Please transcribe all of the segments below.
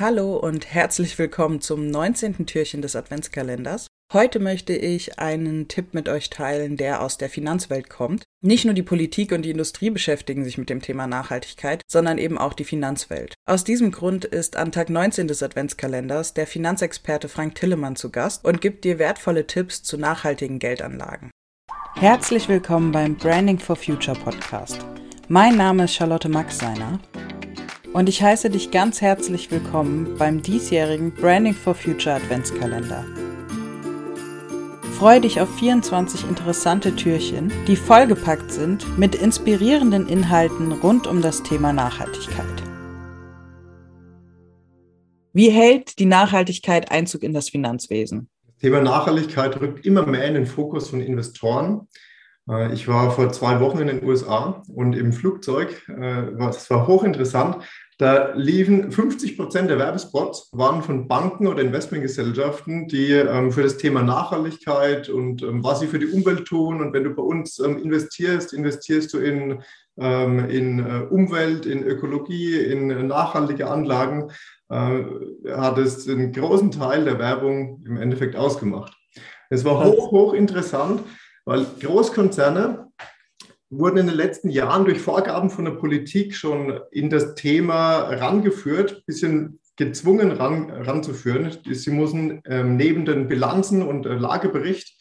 Hallo und herzlich willkommen zum 19. Türchen des Adventskalenders. Heute möchte ich einen Tipp mit euch teilen, der aus der Finanzwelt kommt. Nicht nur die Politik und die Industrie beschäftigen sich mit dem Thema Nachhaltigkeit, sondern eben auch die Finanzwelt. Aus diesem Grund ist an Tag 19 des Adventskalenders der Finanzexperte Frank Tillemann zu Gast und gibt dir wertvolle Tipps zu nachhaltigen Geldanlagen. Herzlich willkommen beim Branding for Future Podcast. Mein Name ist Charlotte Maxseiner und ich heiße dich ganz herzlich willkommen beim diesjährigen Branding for Future Adventskalender. Freue dich auf 24 interessante Türchen, die vollgepackt sind mit inspirierenden Inhalten rund um das Thema Nachhaltigkeit. Wie hält die Nachhaltigkeit Einzug in das Finanzwesen? Das Thema Nachhaltigkeit rückt immer mehr in den Fokus von Investoren. Äh, ich war vor zwei Wochen in den USA und im Flugzeug, äh, es war hochinteressant, da liefen 50 Prozent der Werbespots waren von Banken oder Investmentgesellschaften, die ähm, für das Thema Nachhaltigkeit und ähm, was sie für die Umwelt tun. Und wenn du bei uns ähm, investierst, investierst du in, in äh, Umwelt, in Ökologie, in äh, nachhaltige Anlagen, äh, hat es einen großen Teil der Werbung im Endeffekt ausgemacht. Es war hoch, hoch interessant, weil Großkonzerne wurden in den letzten Jahren durch Vorgaben von der Politik schon in das Thema rangeführt, ein bisschen gezwungen ran, ranzuführen. Sie müssen ähm, neben den Bilanzen und äh, Lagebericht,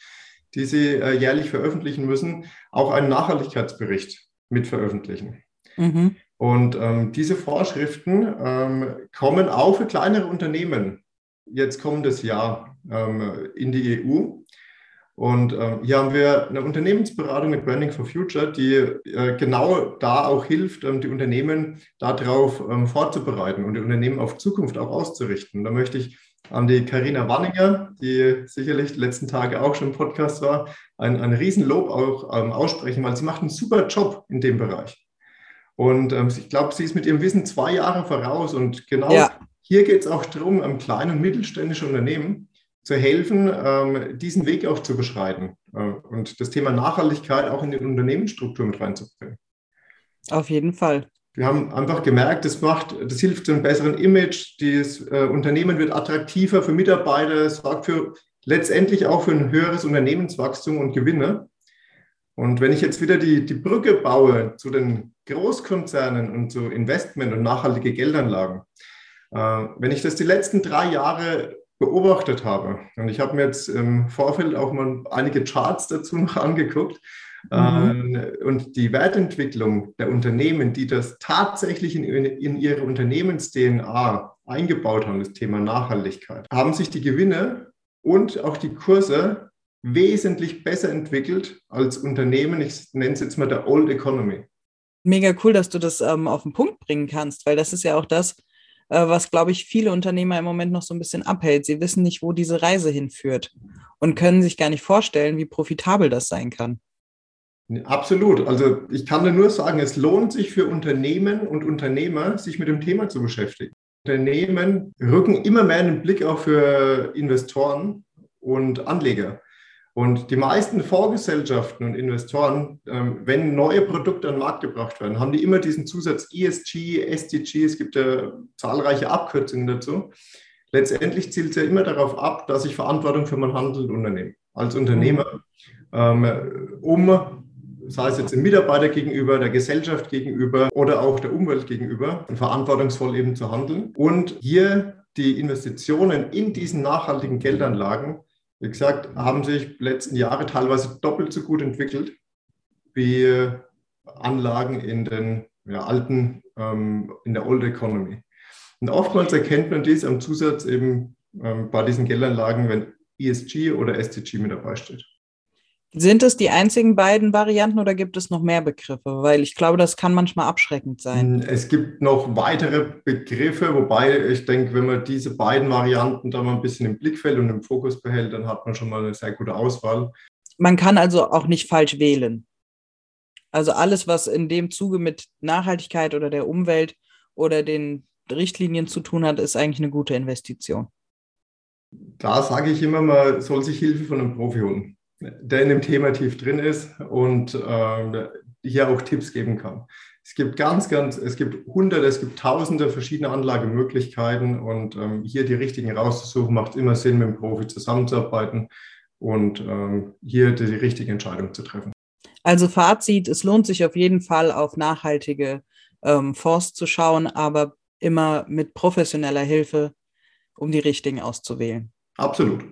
die sie äh, jährlich veröffentlichen müssen, auch einen Nachhaltigkeitsbericht mit veröffentlichen. Mhm. Und ähm, diese Vorschriften ähm, kommen auch für kleinere Unternehmen jetzt kommendes Jahr ähm, in die EU. Und ähm, hier haben wir eine Unternehmensberatung mit Branding for Future, die äh, genau da auch hilft, ähm, die Unternehmen darauf ähm, vorzubereiten und die Unternehmen auf Zukunft auch auszurichten. Da möchte ich an die Karina Wanninger, die sicherlich die letzten Tage auch schon im Podcast war, ein, ein Riesenlob auch ähm, aussprechen, weil sie macht einen super Job in dem Bereich. Und ähm, ich glaube, sie ist mit ihrem Wissen zwei Jahre voraus. Und genau ja. hier geht es auch darum, am kleinen und mittelständischen Unternehmen zu helfen, ähm, diesen Weg auch zu beschreiten äh, und das Thema Nachhaltigkeit auch in die Unternehmensstruktur mit reinzubringen. Auf jeden Fall. Wir haben einfach gemerkt, das macht, das hilft zu einem besseren Image. Das äh, Unternehmen wird attraktiver für Mitarbeiter, sorgt für letztendlich auch für ein höheres Unternehmenswachstum und Gewinne. Und wenn ich jetzt wieder die, die Brücke baue zu den Großkonzernen und zu Investment und nachhaltige Geldanlagen, äh, wenn ich das die letzten drei Jahre beobachtet habe. Und ich habe mir jetzt im Vorfeld auch mal einige Charts dazu noch angeguckt. Mhm. Ähm, und die Wertentwicklung der Unternehmen, die das tatsächlich in, in ihre Unternehmens-DNA eingebaut haben, das Thema Nachhaltigkeit, haben sich die Gewinne und auch die Kurse wesentlich besser entwickelt als Unternehmen, ich nenne es jetzt mal der Old Economy. Mega cool, dass du das ähm, auf den Punkt bringen kannst, weil das ist ja auch das, was, glaube ich, viele Unternehmer im Moment noch so ein bisschen abhält. Sie wissen nicht, wo diese Reise hinführt und können sich gar nicht vorstellen, wie profitabel das sein kann. Absolut. Also ich kann nur sagen, es lohnt sich für Unternehmen und Unternehmer, sich mit dem Thema zu beschäftigen. Unternehmen rücken immer mehr einen Blick auch für Investoren und Anleger. Und die meisten Fondsgesellschaften und Investoren, ähm, wenn neue Produkte an den Markt gebracht werden, haben die immer diesen Zusatz ESG, SDG, es gibt ja zahlreiche Abkürzungen dazu. Letztendlich zielt es ja immer darauf ab, dass ich Verantwortung für mein Handeln unternehme, als Unternehmer, ähm, um, sei es jetzt dem Mitarbeiter gegenüber, der Gesellschaft gegenüber oder auch der Umwelt gegenüber, verantwortungsvoll eben zu handeln. Und hier die Investitionen in diesen nachhaltigen Geldanlagen wie gesagt, haben sich letzten Jahre teilweise doppelt so gut entwickelt wie Anlagen in den ja, alten, ähm, in der Old Economy. Und oftmals erkennt man dies am Zusatz eben ähm, bei diesen Geldanlagen, wenn ESG oder SDG mit dabei steht. Sind es die einzigen beiden Varianten oder gibt es noch mehr Begriffe? Weil ich glaube, das kann manchmal abschreckend sein. Es gibt noch weitere Begriffe, wobei ich denke, wenn man diese beiden Varianten da mal ein bisschen im Blickfeld und im Fokus behält, dann hat man schon mal eine sehr gute Auswahl. Man kann also auch nicht falsch wählen. Also alles, was in dem Zuge mit Nachhaltigkeit oder der Umwelt oder den Richtlinien zu tun hat, ist eigentlich eine gute Investition. Da sage ich immer, man soll sich Hilfe von einem Profi holen der in dem Thema tief drin ist und äh, hier auch Tipps geben kann. Es gibt ganz, ganz, es gibt hunderte, es gibt tausende verschiedene Anlagemöglichkeiten und ähm, hier die richtigen rauszusuchen, macht immer Sinn, mit dem Profi zusammenzuarbeiten und ähm, hier die, die richtige Entscheidung zu treffen. Also Fazit, es lohnt sich auf jeden Fall auf nachhaltige ähm, Fonds zu schauen, aber immer mit professioneller Hilfe, um die richtigen auszuwählen. Absolut.